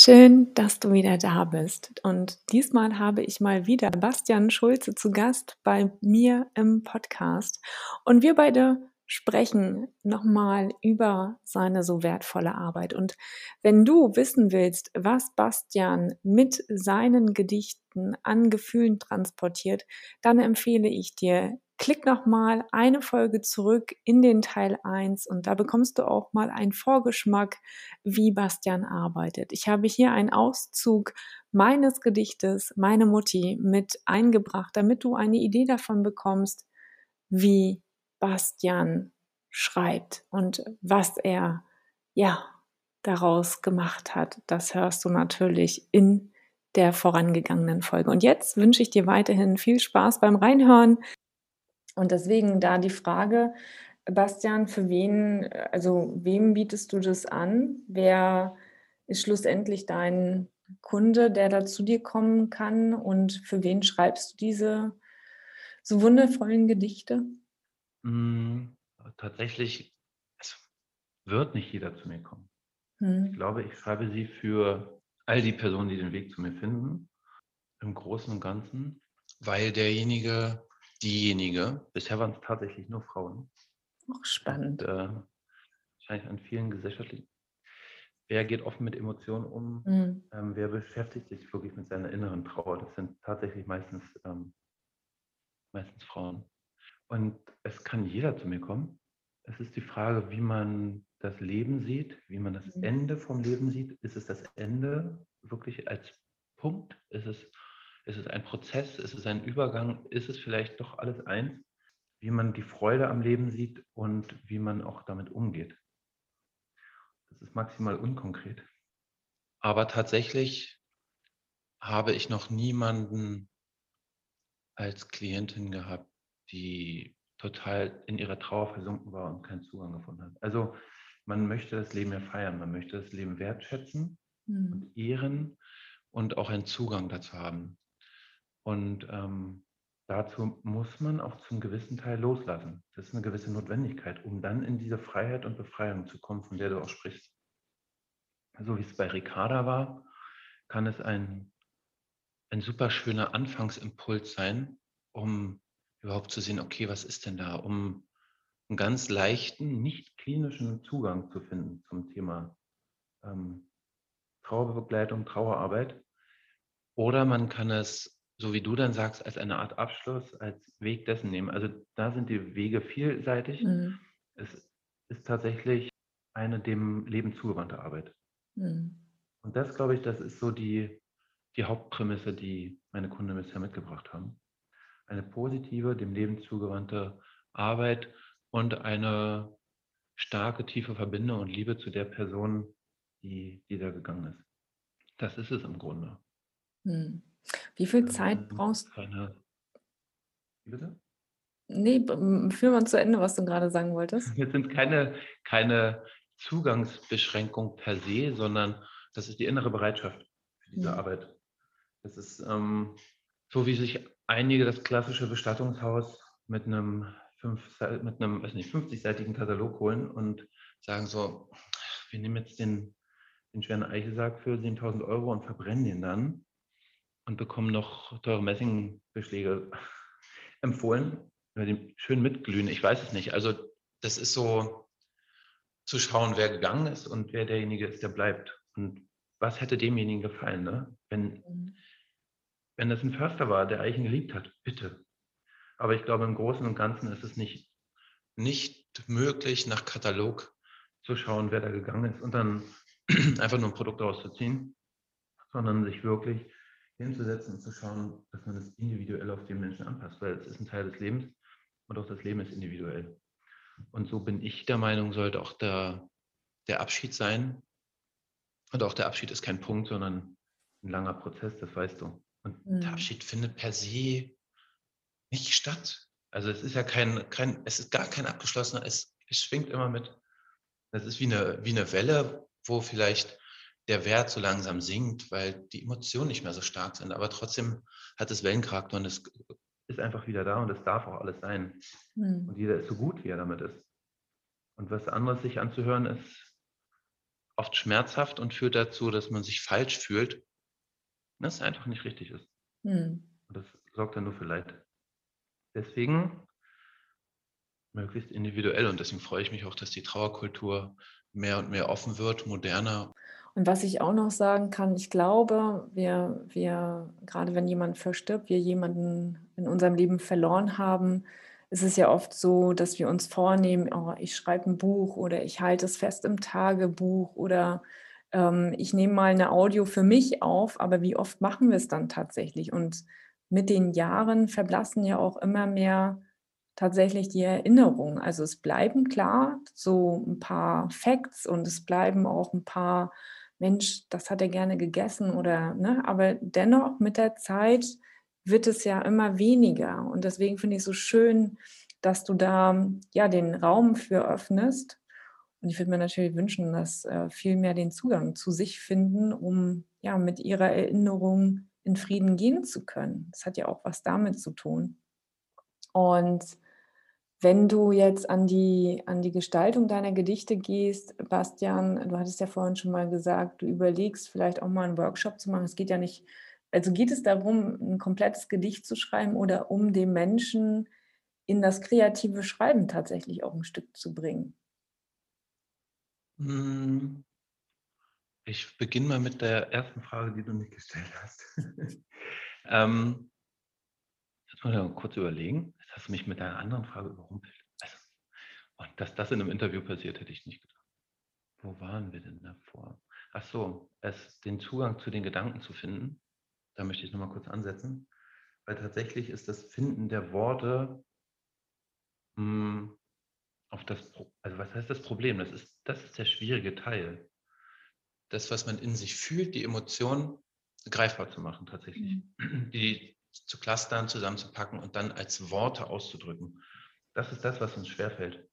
Schön, dass du wieder da bist. Und diesmal habe ich mal wieder Bastian Schulze zu Gast bei mir im Podcast. Und wir beide sprechen nochmal über seine so wertvolle Arbeit. Und wenn du wissen willst, was Bastian mit seinen Gedichten an Gefühlen transportiert, dann empfehle ich dir klick noch mal eine Folge zurück in den Teil 1 und da bekommst du auch mal einen Vorgeschmack, wie Bastian arbeitet. Ich habe hier einen Auszug meines Gedichtes, meine Mutti, mit eingebracht, damit du eine Idee davon bekommst, wie Bastian schreibt und was er, ja, daraus gemacht hat. Das hörst du natürlich in der vorangegangenen Folge. Und jetzt wünsche ich dir weiterhin viel Spaß beim Reinhören. Und deswegen da die Frage, Bastian, für wen, also wem bietest du das an? Wer ist schlussendlich dein Kunde, der da zu dir kommen kann? Und für wen schreibst du diese so wundervollen Gedichte? Hm, tatsächlich, es wird nicht jeder zu mir kommen. Hm. Ich glaube, ich schreibe sie für all die Personen, die den Weg zu mir finden, im Großen und Ganzen, weil derjenige diejenige, bisher waren es tatsächlich nur Frauen. Auch spannend. Und, äh, wahrscheinlich an vielen gesellschaftlichen. Wer geht offen mit Emotionen um? Mhm. Ähm, wer beschäftigt sich wirklich mit seiner inneren Trauer? Das sind tatsächlich meistens, ähm, meistens Frauen. Und es kann jeder zu mir kommen. Es ist die Frage, wie man das Leben sieht, wie man das mhm. Ende vom Leben sieht. Ist es das Ende wirklich als Punkt? Ist es ist es ein Prozess? Ist es ein Übergang? Ist es vielleicht doch alles eins? Wie man die Freude am Leben sieht und wie man auch damit umgeht. Das ist maximal unkonkret. Aber tatsächlich habe ich noch niemanden als Klientin gehabt, die total in ihrer Trauer versunken war und keinen Zugang gefunden hat. Also man möchte das Leben ja feiern, man möchte das Leben wertschätzen mhm. und ehren und auch einen Zugang dazu haben. Und ähm, dazu muss man auch zum gewissen Teil loslassen. Das ist eine gewisse Notwendigkeit, um dann in diese Freiheit und Befreiung zu kommen, von der du auch sprichst. So wie es bei Ricarda war, kann es ein, ein super schöner Anfangsimpuls sein, um überhaupt zu sehen, okay, was ist denn da, um einen ganz leichten, nicht klinischen Zugang zu finden zum Thema ähm, Trauerbegleitung, Trauerarbeit. Oder man kann es so wie du dann sagst, als eine Art Abschluss, als Weg dessen nehmen. Also da sind die Wege vielseitig. Mhm. Es ist tatsächlich eine dem Leben zugewandte Arbeit. Mhm. Und das, glaube ich, das ist so die, die Hauptprämisse, die meine Kunden bisher mitgebracht haben. Eine positive, dem Leben zugewandte Arbeit und eine starke, tiefe Verbindung und Liebe zu der Person, die, die da gegangen ist. Das ist es im Grunde. Mhm. Wie viel Zeit ähm, brauchst keine wie bitte? Ne, führ mal zu Ende, was du gerade sagen wolltest. Es sind keine keine Zugangsbeschränkung per se, sondern das ist die innere Bereitschaft für diese Mhm. Arbeit. Das ist, ähm, so wie sich einige das klassische Bestattungshaus mit einem fünf mit 'nem, weiß nicht, 50-seitigen Katalog holen und sagen so: „Wir nehmen jetzt den den schweren Eichelsack für 7.000 Euro und verbrennen den dann.“ Und bekommen noch teure Messingbeschläge empfohlen, die schön mitglühen. Ich weiß es nicht. Also das ist so zu schauen, wer gegangen ist und wer derjenige ist, der bleibt. Und was hätte demjenigen gefallen, ne? wenn, wenn das ein Förster war, der Eichen geliebt hat, bitte. Aber ich glaube, im Großen und Ganzen ist es nicht, nicht möglich, nach Katalog zu schauen, wer da gegangen ist und dann einfach nur ein Produkt rauszuziehen, sondern sich wirklich hinzusetzen und zu schauen, dass man das individuell auf den Menschen anpasst, weil es ist ein Teil des Lebens und auch das Leben ist individuell. Und so bin ich der Meinung, sollte auch der, der Abschied sein, Und auch der Abschied ist kein Punkt, sondern ein langer Prozess, das weißt du. Und mhm. der Abschied findet per se nicht statt. Also es ist ja kein, kein es ist gar kein abgeschlossener, es, es schwingt immer mit. Das ist wie eine, wie eine Welle, wo vielleicht der Wert so langsam sinkt, weil die Emotionen nicht mehr so stark sind. Aber trotzdem hat es Wellencharakter und es ist einfach wieder da und es darf auch alles sein. Mhm. Und jeder ist so gut, wie er damit ist. Und was anderes sich anzuhören, ist oft schmerzhaft und führt dazu, dass man sich falsch fühlt, das einfach nicht richtig ist. Mhm. Und das sorgt dann nur für Leid. Deswegen möglichst individuell und deswegen freue ich mich auch, dass die Trauerkultur mehr und mehr offen wird, moderner. Und was ich auch noch sagen kann, ich glaube, wir, wir, gerade wenn jemand verstirbt, wir jemanden in unserem Leben verloren haben, ist es ja oft so, dass wir uns vornehmen, oh, ich schreibe ein Buch oder ich halte es fest im Tagebuch oder ähm, ich nehme mal eine Audio für mich auf, aber wie oft machen wir es dann tatsächlich? Und mit den Jahren verblassen ja auch immer mehr tatsächlich die Erinnerungen. Also es bleiben klar so ein paar Facts und es bleiben auch ein paar, Mensch, das hat er gerne gegessen oder, ne, aber dennoch mit der Zeit wird es ja immer weniger. Und deswegen finde ich es so schön, dass du da ja den Raum für öffnest. Und ich würde mir natürlich wünschen, dass äh, viel mehr den Zugang zu sich finden, um ja mit ihrer Erinnerung in Frieden gehen zu können. Das hat ja auch was damit zu tun. Und wenn du jetzt an die, an die Gestaltung deiner Gedichte gehst, Bastian, du hattest ja vorhin schon mal gesagt, du überlegst vielleicht auch mal einen Workshop zu machen. Es geht ja nicht also geht es darum, ein komplettes Gedicht zu schreiben oder um den Menschen in das kreative Schreiben tatsächlich auch ein Stück zu bringen? Hm. Ich beginne mal mit der ersten Frage, die du mir gestellt hast. ähm, jetzt muss ich mal kurz überlegen. Jetzt hast du mich mit einer anderen Frage überrumpelt. Also, und dass das in einem Interview passiert, hätte ich nicht gedacht. Wo waren wir denn davor? Ach so, es, den Zugang zu den Gedanken zu finden da möchte ich nochmal kurz ansetzen, weil tatsächlich ist das Finden der Worte mh, hm, auf das, also was heißt das Problem? Das ist, das ist der schwierige Teil. Das, was man in sich fühlt, die Emotionen greifbar zu machen tatsächlich. Mhm. Die zu clustern, zusammenzupacken und dann als Worte auszudrücken. Das ist das, was uns schwerfällt.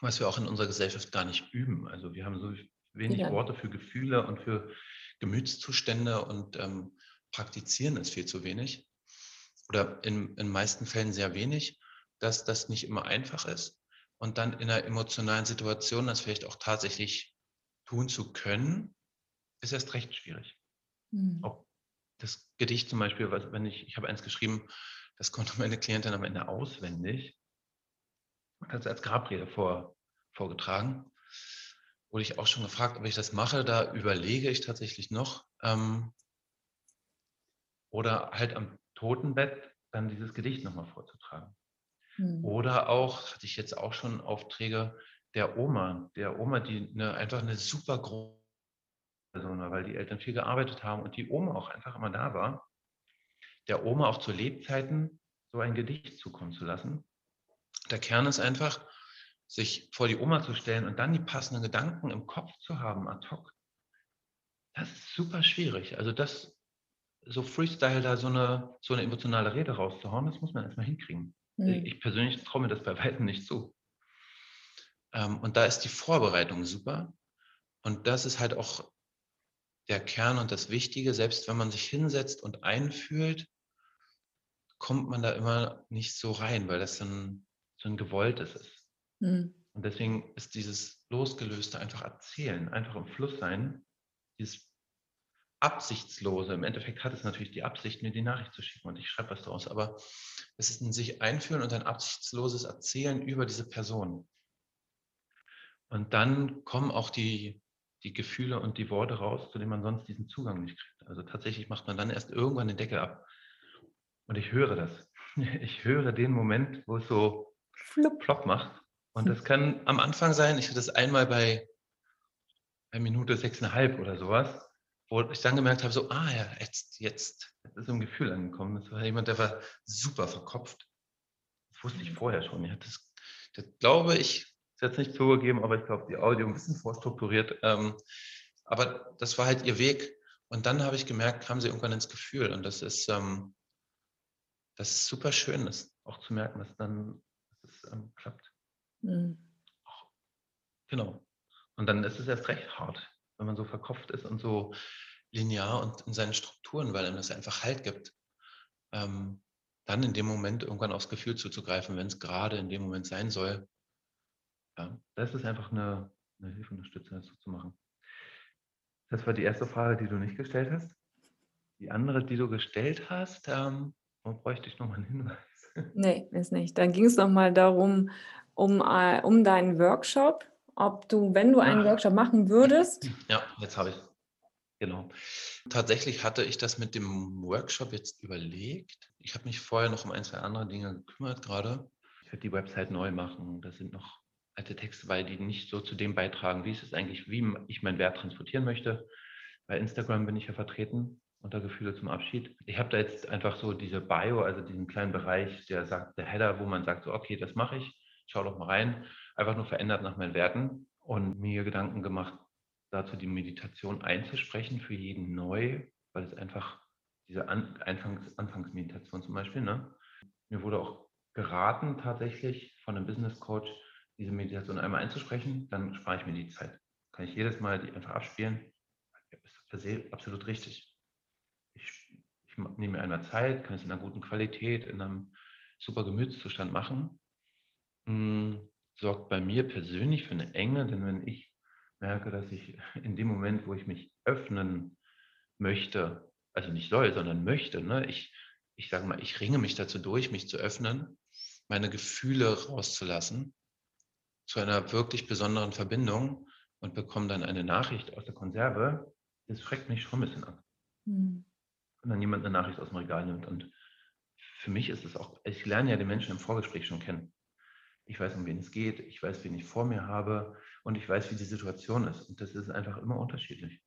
Was wir auch in unserer Gesellschaft gar nicht üben. Also wir haben so wenig ja. Worte für Gefühle und für Gemütszustände und ähm, praktizieren es viel zu wenig oder in den meisten Fällen sehr wenig, dass das nicht immer einfach ist. Und dann in einer emotionalen Situation das vielleicht auch tatsächlich tun zu können, ist erst recht schwierig. Mhm. Auch das Gedicht zum Beispiel, wenn ich, ich habe eins geschrieben, das konnte meine Klientin am Ende auswendig und hat es als Grabrede vor, vorgetragen. Wurde ich auch schon gefragt, ob ich das mache. Da überlege ich tatsächlich noch. Ähm, oder halt am Totenbett dann dieses Gedicht nochmal vorzutragen. Mhm. Oder auch, hatte ich jetzt auch schon Aufträge der Oma, der Oma, die eine, einfach eine super große Person war, weil die Eltern viel gearbeitet haben und die Oma auch einfach immer da war, der Oma auch zu Lebzeiten so ein Gedicht zukommen zu lassen. Der Kern ist einfach, sich vor die Oma zu stellen und dann die passenden Gedanken im Kopf zu haben, ad hoc. Das ist super schwierig. Also das so Freestyle da so eine, so eine emotionale Rede rauszuhauen, das muss man erstmal hinkriegen. Mhm. Ich persönlich traue mir das bei weitem nicht zu. Ähm, und da ist die Vorbereitung super. Und das ist halt auch der Kern und das Wichtige. Selbst wenn man sich hinsetzt und einfühlt, kommt man da immer nicht so rein, weil das dann so ein gewolltes ist. Mhm. Und deswegen ist dieses Losgelöste einfach erzählen, einfach im Fluss sein, dieses absichtslose. Im Endeffekt hat es natürlich die Absicht, mir die Nachricht zu schicken und ich schreibe was daraus. Aber es ist ein sich einfühlen und ein absichtsloses Erzählen über diese Person. Und dann kommen auch die, die Gefühle und die Worte raus, zu denen man sonst diesen Zugang nicht kriegt. Also tatsächlich macht man dann erst irgendwann den Deckel ab. Und ich höre das. Ich höre den Moment, wo es so flupp, plopp macht. Und das kann am Anfang sein, ich hatte das einmal bei, bei Minute sechseinhalb oder sowas wo ich dann gemerkt habe, so, ah ja, jetzt, jetzt, jetzt ist so ein Gefühl angekommen. Das war jemand, der war super verkopft. Das wusste ich vorher schon. Ich hatte das, das glaube ich, ist jetzt nicht zugegeben, aber ich glaube, die Audio ein bisschen vorstrukturiert. Ähm, Aber das war halt ihr Weg. Und dann habe ich gemerkt, kam sie irgendwann ins Gefühl. Und das ist, ähm, das ist super schön, das auch zu merken, dass dann dass es ähm, klappt. Mhm. Genau. Und dann ist es erst recht hart, wenn man so verkopft ist und so linear und in seinen Strukturen, weil einem das einfach Halt gibt. Ähm, dann in dem Moment irgendwann aufs Gefühl zuzugreifen, wenn es gerade in dem Moment sein soll. Ja, das ist einfach eine, eine Hilfe, eine Stütze, das so zu machen. Das war die erste Frage, die du nicht gestellt hast. Die andere, die du gestellt hast, ähm, bräuchte ich nochmal einen Hinweis? Nee, ist nicht. Dann ging es nochmal darum, um, äh, um deinen Workshop, ob du, wenn du einen Ach. Workshop machen würdest. Ja, jetzt habe ich Genau. Tatsächlich hatte ich das mit dem Workshop jetzt überlegt. Ich habe mich vorher noch um ein, zwei andere Dinge gekümmert gerade. Ich werde die Website neu machen. Da sind noch alte Texte weil die nicht so zu dem beitragen, wie es ist eigentlich, wie ich meinen Wert transportieren möchte. Bei Instagram bin ich ja vertreten unter Gefühle zum Abschied. Ich habe da jetzt einfach so diese Bio, also diesen kleinen Bereich, der sagt, der Header, wo man sagt, so, okay, das mache ich, schau doch mal rein, einfach nur verändert nach meinen Werten und mir Gedanken gemacht, dazu die Meditation einzusprechen für jeden neu, weil es einfach diese An Anfangs Anfangsmeditation zum Beispiel, ne? mir wurde auch geraten tatsächlich von einem Business Coach, diese Meditation einmal einzusprechen, dann spare ich mir die Zeit. Kann ich jedes Mal die einfach abspielen. Ist per se absolut richtig. Ich, ich nehme mir einmal Zeit, kann es in einer guten Qualität, in einem super Gemütszustand machen. Hm, sorgt bei mir persönlich für eine Enge, denn wenn ich merke, dass ich in dem Moment, wo ich mich öffnen möchte, also nicht soll, sondern möchte, ne, ich, ich sage mal, ich ringe mich dazu durch, mich zu öffnen, meine Gefühle rauszulassen, zu einer wirklich besonderen Verbindung und bekomme dann eine Nachricht aus der Konserve, das schreckt mich schon ein bisschen ab. Mhm. Und dann jemand eine Nachricht aus dem Regal nimmt. Und für mich ist es auch, ich lerne ja den Menschen im Vorgespräch schon kennen. Ich weiß, um wen es geht, ich weiß, wen ich vor mir habe und ich weiß, wie die Situation ist. Und das ist einfach immer unterschiedlich.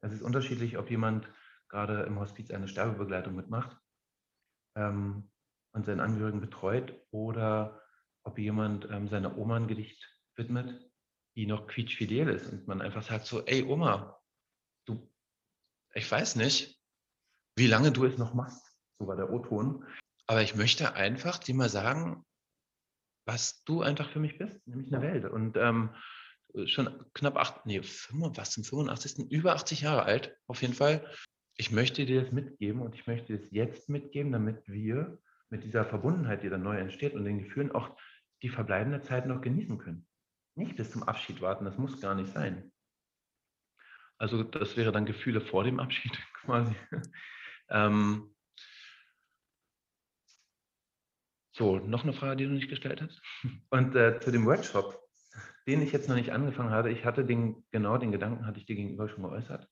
Es ist unterschiedlich, ob jemand gerade im Hospiz eine Sterbebegleitung mitmacht ähm, und seinen Angehörigen betreut oder ob jemand ähm, seiner Oma ein Gedicht widmet, die noch quietschfidel ist und man einfach sagt so, ey Oma, du, ich weiß nicht, wie lange du es noch machst, so war der O-Ton, aber ich möchte einfach dir mal sagen, was du einfach für mich bist, nämlich eine Welt. Und ähm, schon knapp acht, nee, 5, was zum 85. über 80 Jahre alt, auf jeden Fall. Ich möchte dir das mitgeben und ich möchte es jetzt mitgeben, damit wir mit dieser Verbundenheit, die dann neu entsteht und den Gefühlen auch die verbleibende Zeit noch genießen können. Nicht bis zum Abschied warten, das muss gar nicht sein. Also das wäre dann Gefühle vor dem Abschied quasi. ähm, so, noch eine Frage, die du nicht gestellt hast. Und äh, zu dem Workshop den ich jetzt noch nicht angefangen hatte. Ich hatte den, genau den Gedanken hatte ich dir gegenüber schon geäußert.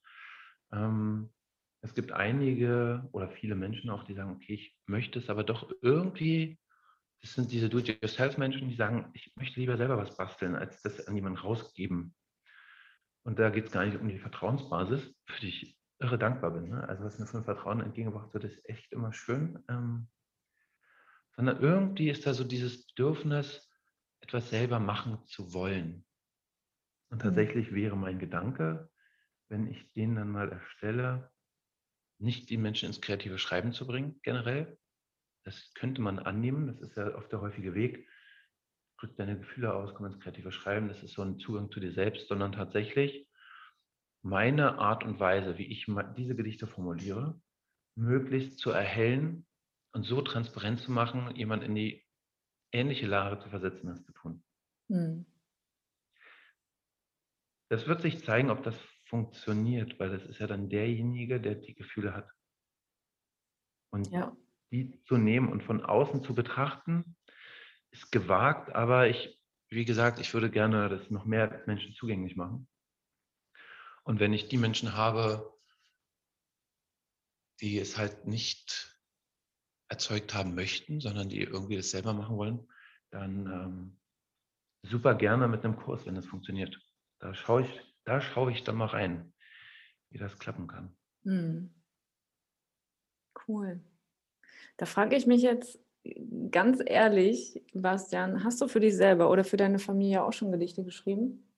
Ähm, es gibt einige oder viele Menschen auch, die sagen, okay, ich möchte es aber doch irgendwie, das sind diese Do-it-yourself-Menschen, die sagen, ich möchte lieber selber was basteln, als das an jemanden rausgeben. Und da geht es gar nicht um die Vertrauensbasis, für die ich irre dankbar bin. Ne? Also was mir von Vertrauen entgegengebracht wird, ist echt immer schön. Ähm, sondern irgendwie ist da so dieses Bedürfnis, etwas selber machen zu wollen. Und mhm. tatsächlich wäre mein Gedanke, wenn ich den dann mal erstelle, nicht die Menschen ins kreative Schreiben zu bringen, generell. Das könnte man annehmen, das ist ja oft der häufige Weg. Drück deine Gefühle aus, komm ins kreative Schreiben, das ist so ein Zugang zu dir selbst, sondern tatsächlich meine Art und Weise, wie ich diese Gedichte formuliere, möglichst zu erhellen und so transparent zu machen, jemand in die ähnliche Lage zu versetzen, das zu tun. Hm. Das wird sich zeigen, ob das funktioniert, weil das ist ja dann derjenige, der die Gefühle hat. Und ja. Die zu nehmen und von außen zu betrachten, ist gewagt, aber ich, wie gesagt, ich würde gerne das noch mehr Menschen zugänglich machen. Und wenn ich die Menschen habe, die es halt nicht erzeugt haben möchten, sondern die irgendwie das selber machen wollen, dann ähm, super gerne mit einem Kurs, wenn das funktioniert. Da schaue ich, da schaue ich dann mal rein, wie das klappen kann. Hm. Cool. Da frage ich mich jetzt ganz ehrlich, Bastian, hast du für dich selber oder für deine Familie auch schon Gedichte geschrieben?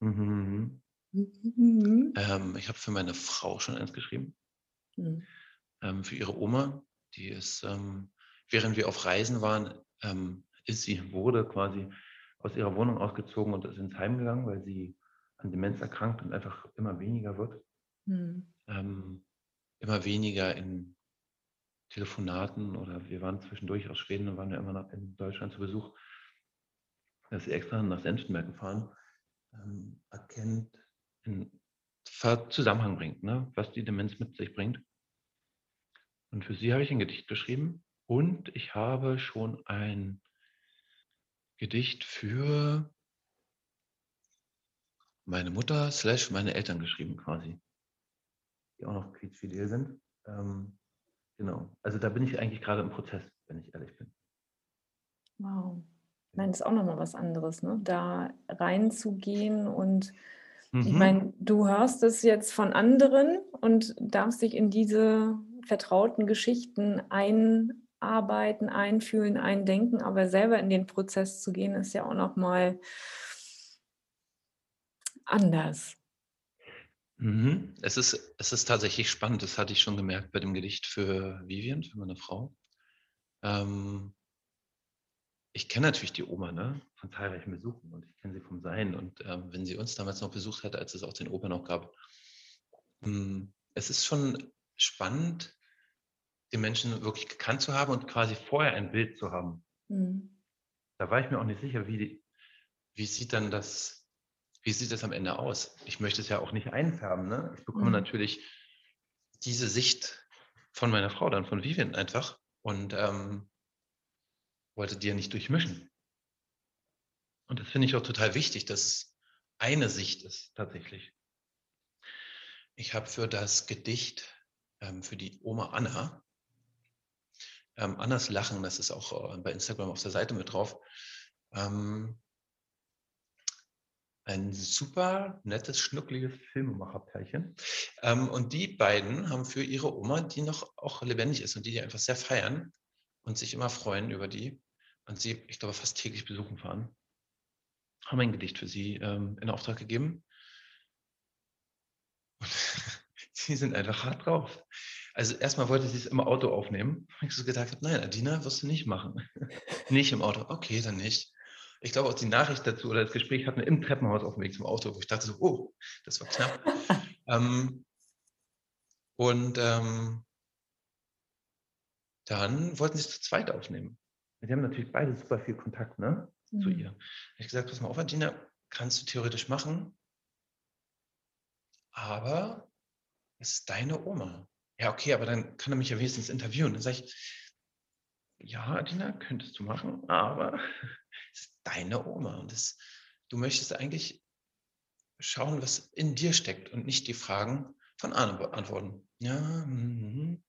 Mhm. Mhm. Ähm, ich habe für meine Frau schon eins geschrieben. Mhm. Ähm, für ihre Oma, die ist, ähm, während wir auf Reisen waren, ähm, ist sie, wurde quasi aus ihrer Wohnung ausgezogen und ist ins Heim gegangen, weil sie an Demenz erkrankt und einfach immer weniger wird. Mhm. Ähm, immer weniger in Telefonaten oder wir waren zwischendurch aus Schweden und waren ja immer noch in Deutschland zu Besuch, dass sie extra nach Senftenberg gefahren, ähm, erkennt, in Zusammenhang bringt, ne? was die Demenz mit sich bringt. Und für sie habe ich ein Gedicht geschrieben und ich habe schon ein Gedicht für meine Mutter slash meine Eltern geschrieben quasi, die auch noch quietschfidel sind. Ähm, genau, also da bin ich eigentlich gerade im Prozess, wenn ich ehrlich bin. Wow. Ich meine, das ist auch nochmal was anderes, ne? da reinzugehen und mhm. ich meine, du hörst es jetzt von anderen und darfst dich in diese vertrauten Geschichten einarbeiten, einfühlen, eindenken, aber selber in den Prozess zu gehen, ist ja auch nochmal anders. Mhm. Es, ist, es ist tatsächlich spannend, das hatte ich schon gemerkt bei dem Gedicht für Vivian, für meine Frau. Ähm, ich kenne natürlich die Oma ne, von zahlreichen Besuchen und ich kenne sie vom Sein. Und ähm, wenn sie uns damals noch besucht hat, als es auch den Opa noch gab, ähm, es ist schon spannend, den Menschen wirklich gekannt zu haben und quasi vorher ein Bild zu haben. Mhm. Da war ich mir auch nicht sicher, wie, wie sieht dann das, wie sieht das am Ende aus? Ich möchte es ja auch nicht einfärben. Ne? Ich bekomme mhm. natürlich diese Sicht von meiner Frau dann, von Vivian einfach und ähm, wollte die ja nicht durchmischen. Und das finde ich auch total wichtig, dass es eine Sicht ist tatsächlich. Ich habe für das Gedicht ähm, für die Oma Anna. Ähm, Annas Lachen, das ist auch äh, bei Instagram auf der Seite mit drauf. Ähm, ein super nettes, schnuckliges Filmemacherpärchen. Ähm, und die beiden haben für ihre Oma, die noch auch lebendig ist und die die einfach sehr feiern und sich immer freuen über die und sie, ich glaube, fast täglich besuchen fahren, haben ein Gedicht für sie ähm, in Auftrag gegeben. Und sie sind einfach hart drauf. Also erstmal wollte sie es im Auto aufnehmen. Ich so gedacht nein, Adina, wirst du nicht machen. nicht im Auto. Okay, dann nicht. Ich glaube auch die Nachricht dazu oder das Gespräch hatten wir im Treppenhaus auf dem Weg zum Auto, wo ich dachte so, oh, das war knapp. ähm, und ähm, dann wollten sie es zu zweit aufnehmen. Die haben natürlich beide super viel Kontakt ne, mhm. zu ihr. Ich gesagt, pass mal auf, Adina, kannst du theoretisch machen, aber es ist deine Oma. Ja, okay, aber dann kann er mich ja wenigstens interviewen. Dann sage ich, ja, Adina, könntest du machen, aber ist deine Oma. Und das, du möchtest eigentlich schauen, was in dir steckt und nicht die Fragen von Arne beantworten. Ja, mm,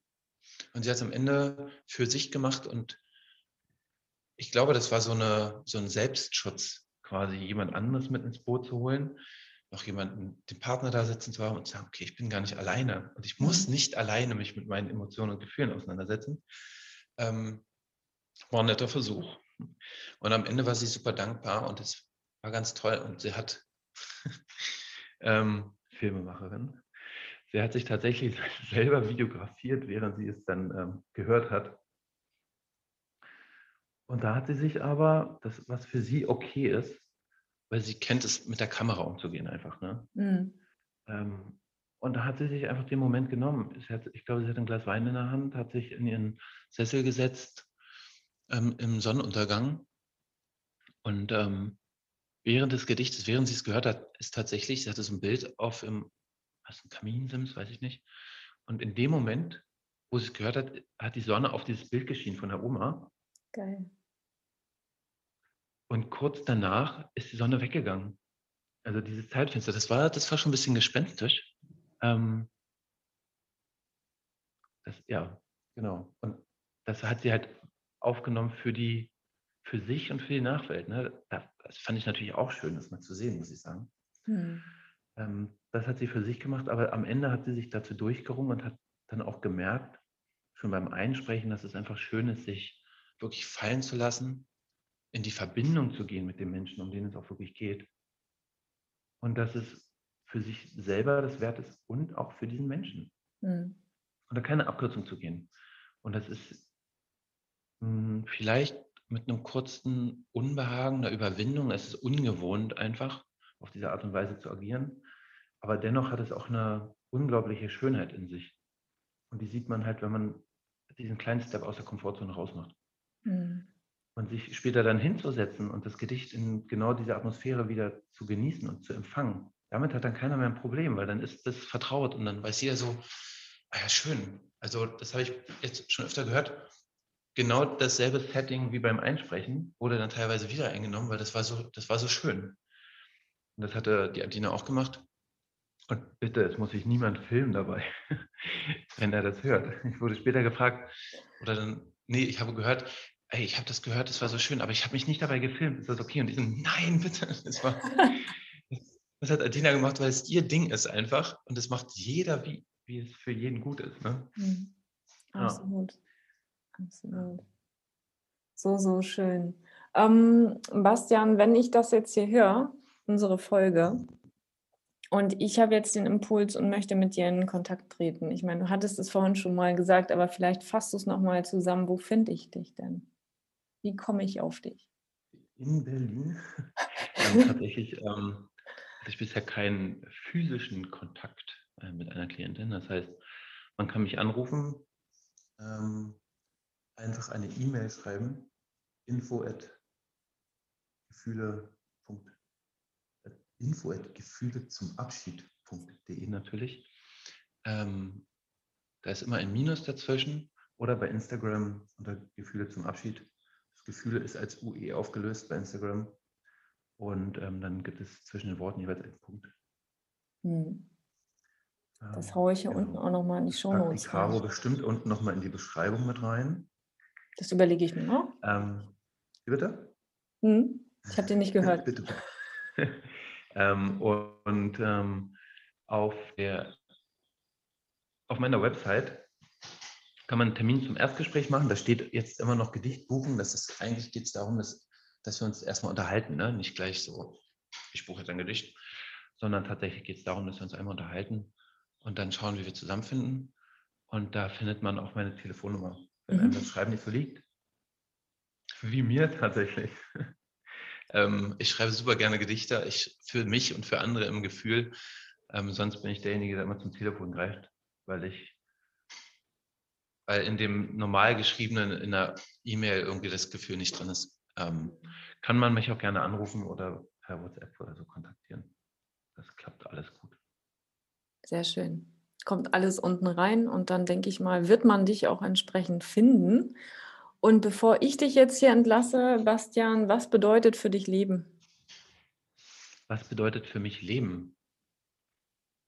und sie hat es am Ende für sich gemacht und ich glaube, das war so, eine, so ein Selbstschutz, quasi jemand anderes mit ins Boot zu holen, noch jemanden, den Partner da sitzen zu haben und zu sagen, okay, ich bin gar nicht alleine und ich muss mhm. nicht alleine mich mit meinen Emotionen und Gefühlen auseinandersetzen. Ähm, war ein netter Versuch. Und am Ende war sie super dankbar und es war ganz toll. Und sie hat ähm, Filmemacherin. Sie hat sich tatsächlich selber videografiert, während sie es dann ähm, gehört hat. Und da hat sie sich aber, das, was für sie okay ist, weil sie kennt es, mit der Kamera umzugehen einfach. Ne? Mhm. Ähm, und da hat sie sich einfach den Moment genommen. Hat, ich glaube, sie hat ein Glas Wein in der Hand, hat sich in ihren Sessel gesetzt ähm, im Sonnenuntergang. Und ähm, während des Gedichtes, während sie es gehört hat, ist tatsächlich, sie hatte so ein Bild auf im, was ein Kaminsims, weiß ich nicht. Und in dem Moment, wo sie es gehört hat, hat die Sonne auf dieses Bild geschienen von der Oma. Geil. Und kurz danach ist die Sonne weggegangen. Also dieses Zeitfenster, das war, das war schon ein bisschen gespenstisch. Ähm, das, ja, genau. Und das hat sie halt aufgenommen für die, für sich und für die Nachwelt. Ne? Das fand ich natürlich auch schön, das mal zu sehen, muss ich sagen. Hm. Ähm, das hat sie für sich gemacht, aber am Ende hat sie sich dazu durchgerungen und hat dann auch gemerkt, schon beim Einsprechen, dass es einfach schön ist, sich wirklich fallen zu lassen in die Verbindung zu gehen mit den Menschen, um denen es auch wirklich geht. Und dass es für sich selber das wert ist und auch für diesen Menschen. Mhm. Und da keine Abkürzung zu gehen. Und das ist vielleicht mit einem kurzen Unbehagen, einer Überwindung, es ist ungewohnt einfach, auf diese Art und Weise zu agieren. Aber dennoch hat es auch eine unglaubliche Schönheit in sich. Und die sieht man halt, wenn man diesen kleinen Step aus der Komfortzone rausmacht. Mhm. Und sich später dann hinzusetzen und das Gedicht in genau dieser Atmosphäre wieder zu genießen und zu empfangen, damit hat dann keiner mehr ein Problem, weil dann ist das vertraut und dann weiß jeder so, ah ja, schön. Also das habe ich jetzt schon öfter gehört. Genau dasselbe Setting wie beim Einsprechen wurde dann teilweise wieder eingenommen, weil das war so, das war so schön. Und das hatte die Adina auch gemacht. Und bitte, es muss sich niemand filmen dabei, wenn er das hört. Ich wurde später gefragt, oder dann, nee, ich habe gehört, ey, ich habe das gehört, das war so schön, aber ich habe mich nicht dabei gefilmt. Ist das okay? Und die sind, nein, bitte. Das, war, das hat Adina gemacht, weil es ihr Ding ist einfach. Und das macht jeder, wie, wie es für jeden gut ist. Ne? Mhm. Absolut. Ja. Absolut. So, so schön. Ähm, Bastian, wenn ich das jetzt hier höre, unsere Folge, und ich habe jetzt den Impuls und möchte mit dir in Kontakt treten. Ich meine, du hattest es vorhin schon mal gesagt, aber vielleicht fasst du es nochmal zusammen. Wo finde ich dich denn? Wie komme ich auf dich? In Berlin. ähm, tatsächlich ähm, hatte ich bisher keinen physischen Kontakt äh, mit einer Klientin. Das heißt, man kann mich anrufen, ähm, einfach eine E-Mail schreiben, info at gefühle info at gefühle zum Abschied.de natürlich. Ähm, da ist immer ein Minus dazwischen oder bei Instagram unter Gefühle zum Abschied. Das Gefühle ist als UE aufgelöst bei Instagram. Und ähm, dann gibt es zwischen den Worten jeweils einen Punkt. Hm. Das ähm, haue ich hier genau. unten auch nochmal in die Show Notes. Die Caro bestimmt unten nochmal in die Beschreibung mit rein. Das überlege ich mir noch. Ähm, wie bitte? Hm? Ich habe den nicht gehört. bitte, bitte. ähm, und ähm, auf, der, auf meiner Website kann man einen Termin zum Erstgespräch machen. Da steht jetzt immer noch Gedicht buchen. Das ist eigentlich geht es darum, dass, dass wir uns erstmal unterhalten, ne? nicht gleich so, ich buche jetzt ein Gedicht, sondern tatsächlich geht es darum, dass wir uns einmal unterhalten und dann schauen, wie wir zusammenfinden. Und da findet man auch meine Telefonnummer, wenn mhm. einem das Schreiben nicht so liegt. Wie mir tatsächlich. ähm, ich schreibe super gerne Gedichte, ich für mich und für andere im Gefühl. Ähm, sonst bin ich derjenige, der immer zum Telefon greift, weil ich weil in dem normal geschriebenen, in der E-Mail irgendwie das Gefühl nicht drin ist, ähm, kann man mich auch gerne anrufen oder per WhatsApp oder so kontaktieren. Das klappt alles gut. Sehr schön. Kommt alles unten rein und dann denke ich mal, wird man dich auch entsprechend finden. Und bevor ich dich jetzt hier entlasse, Bastian, was bedeutet für dich Leben? Was bedeutet für mich Leben?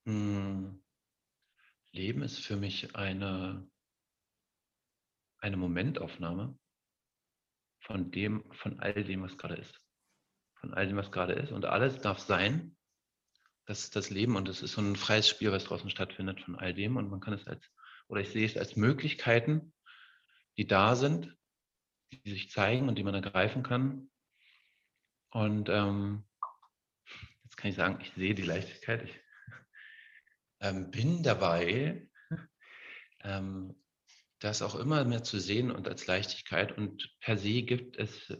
Hm. Leben ist für mich eine eine Momentaufnahme von dem, von all dem, was gerade ist. Von all dem, was gerade ist. Und alles darf sein. Das ist das Leben und es ist so ein freies Spiel, was draußen stattfindet von all dem. Und man kann es als, oder ich sehe es als Möglichkeiten, die da sind, die sich zeigen und die man ergreifen kann. Und ähm, jetzt kann ich sagen, ich sehe die Leichtigkeit. Ich ähm, bin dabei, ähm, das auch immer mehr zu sehen und als Leichtigkeit. Und per se gibt es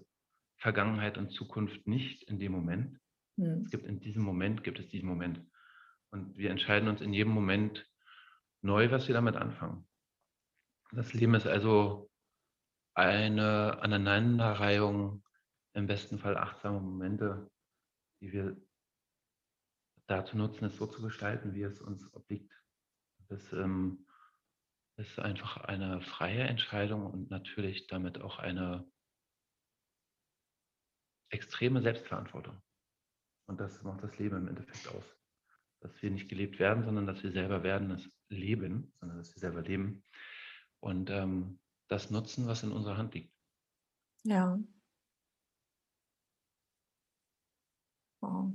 Vergangenheit und Zukunft nicht in dem Moment. Mhm. Es gibt in diesem Moment, gibt es diesen Moment. Und wir entscheiden uns in jedem Moment neu, was wir damit anfangen. Das Leben ist also eine Aneinanderreihung, im besten Fall achtsame Momente, die wir dazu nutzen, es so zu gestalten, wie es uns obliegt. Das ähm, ist einfach eine freie Entscheidung und natürlich damit auch eine extreme Selbstverantwortung. Und das macht das Leben im Endeffekt aus. Dass wir nicht gelebt werden, sondern dass wir selber werden, das Leben, sondern dass wir selber leben und ähm, das nutzen, was in unserer Hand liegt. Ja. Wow.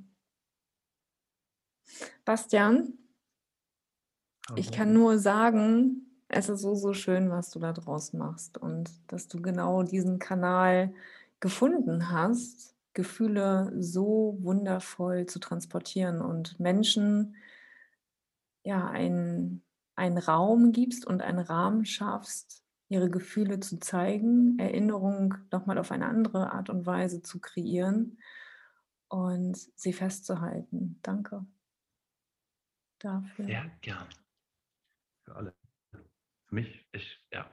Bastian, ich kann nur sagen, es ist so, so schön, was du da draus machst und dass du genau diesen Kanal gefunden hast, Gefühle so wundervoll zu transportieren und Menschen ja einen, einen Raum gibst und einen Rahmen schaffst, ihre Gefühle zu zeigen, Erinnerung nochmal auf eine andere Art und Weise zu kreieren und sie festzuhalten. Danke dafür. Sehr gern. Für alle. Für mich, ich, ja.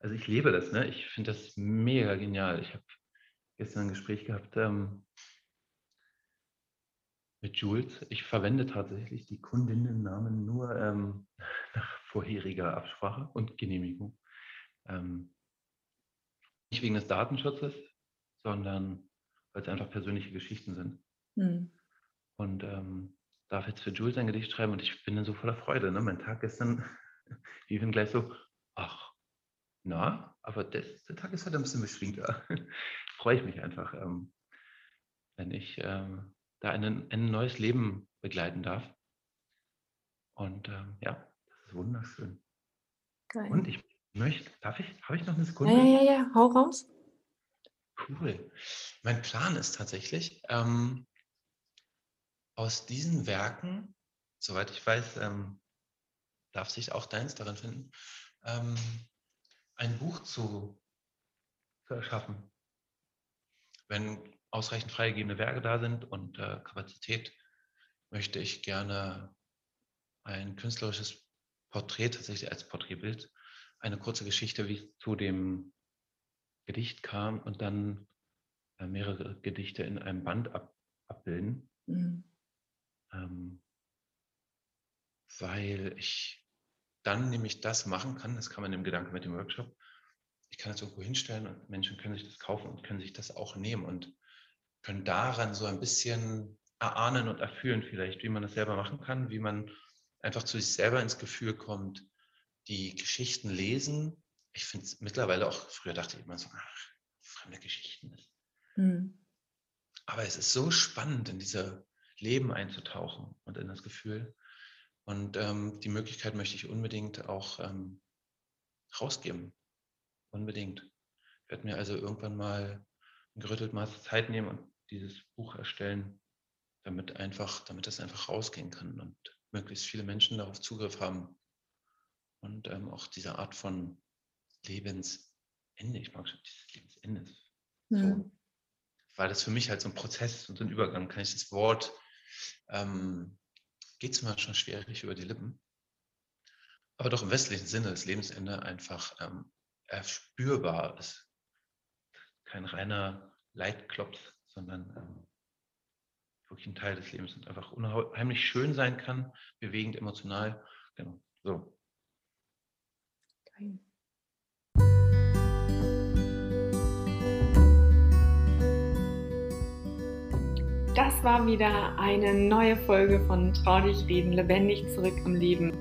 Also ich lebe das, ne? Ich finde das mega genial. Ich habe gestern ein Gespräch gehabt ähm, mit Jules. Ich verwende tatsächlich die Kundinnennamen nur ähm, nach vorheriger Absprache und Genehmigung. Ähm, nicht wegen des Datenschutzes, sondern weil es einfach persönliche Geschichten sind. Mhm. Und ähm, darf jetzt für Jules ein Gedicht schreiben und ich bin dann so voller Freude. Ne? Mein Tag gestern, ich bin gleich so, ach, na, aber das, der Tag ist halt ein bisschen beschwingter. Freue ich mich einfach, ähm, wenn ich ähm, da einen, ein neues Leben begleiten darf. Und ähm, ja, das ist wunderschön. Geil. Und ich möchte, darf ich, habe ich noch eine Sekunde? Ja, ja, ja, hau raus. Cool. Mein Plan ist tatsächlich, ähm, aus diesen Werken, soweit ich weiß, ähm, darf sich auch deins darin finden, ähm, ein Buch zu, zu erschaffen. Wenn ausreichend freigegebene Werke da sind und äh, Kapazität, möchte ich gerne ein künstlerisches Porträt, tatsächlich als Porträtbild, eine kurze Geschichte, wie es zu dem Gedicht kam und dann äh, mehrere Gedichte in einem Band ab, abbilden. Mhm. Ähm, weil ich dann nämlich das machen kann, das kann man im Gedanken mit dem Workshop, ich kann das irgendwo hinstellen und Menschen können sich das kaufen und können sich das auch nehmen und können daran so ein bisschen erahnen und erfühlen vielleicht, wie man das selber machen kann, wie man einfach zu sich selber ins Gefühl kommt, die Geschichten lesen. Ich finde es mittlerweile auch, früher dachte ich immer so, ach, fremde Geschichten. Mhm. Aber es ist so spannend, in diese Leben einzutauchen und in das Gefühl. Und ähm, die Möglichkeit möchte ich unbedingt auch ähm, rausgeben. Unbedingt. Ich werde mir also irgendwann mal ein gerüttelt Maß Zeit nehmen und dieses Buch erstellen, damit einfach, damit das einfach rausgehen kann und möglichst viele Menschen darauf Zugriff haben. Und ähm, auch diese Art von Lebensende, ich mag schon dieses Lebensende. So, mhm. Weil das für mich halt so ein Prozess und so ein Übergang, kann ich das Wort ähm, geht es manchmal schwierig über die Lippen. Aber doch im westlichen Sinne das Lebensende einfach ähm, erspürbar ist. Kein reiner Leitklops, sondern ähm, wirklich ein Teil des Lebens und einfach unheimlich schön sein kann, bewegend, emotional. Genau. So. Geil. Das war wieder eine neue Folge von Trau dich reden, lebendig zurück im Leben.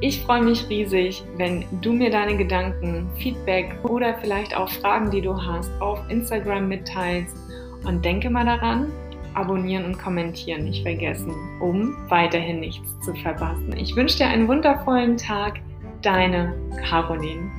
Ich freue mich riesig, wenn du mir deine Gedanken, Feedback oder vielleicht auch Fragen, die du hast, auf Instagram mitteilst. Und denke mal daran, abonnieren und kommentieren nicht vergessen, um weiterhin nichts zu verpassen. Ich wünsche dir einen wundervollen Tag. Deine Caroline.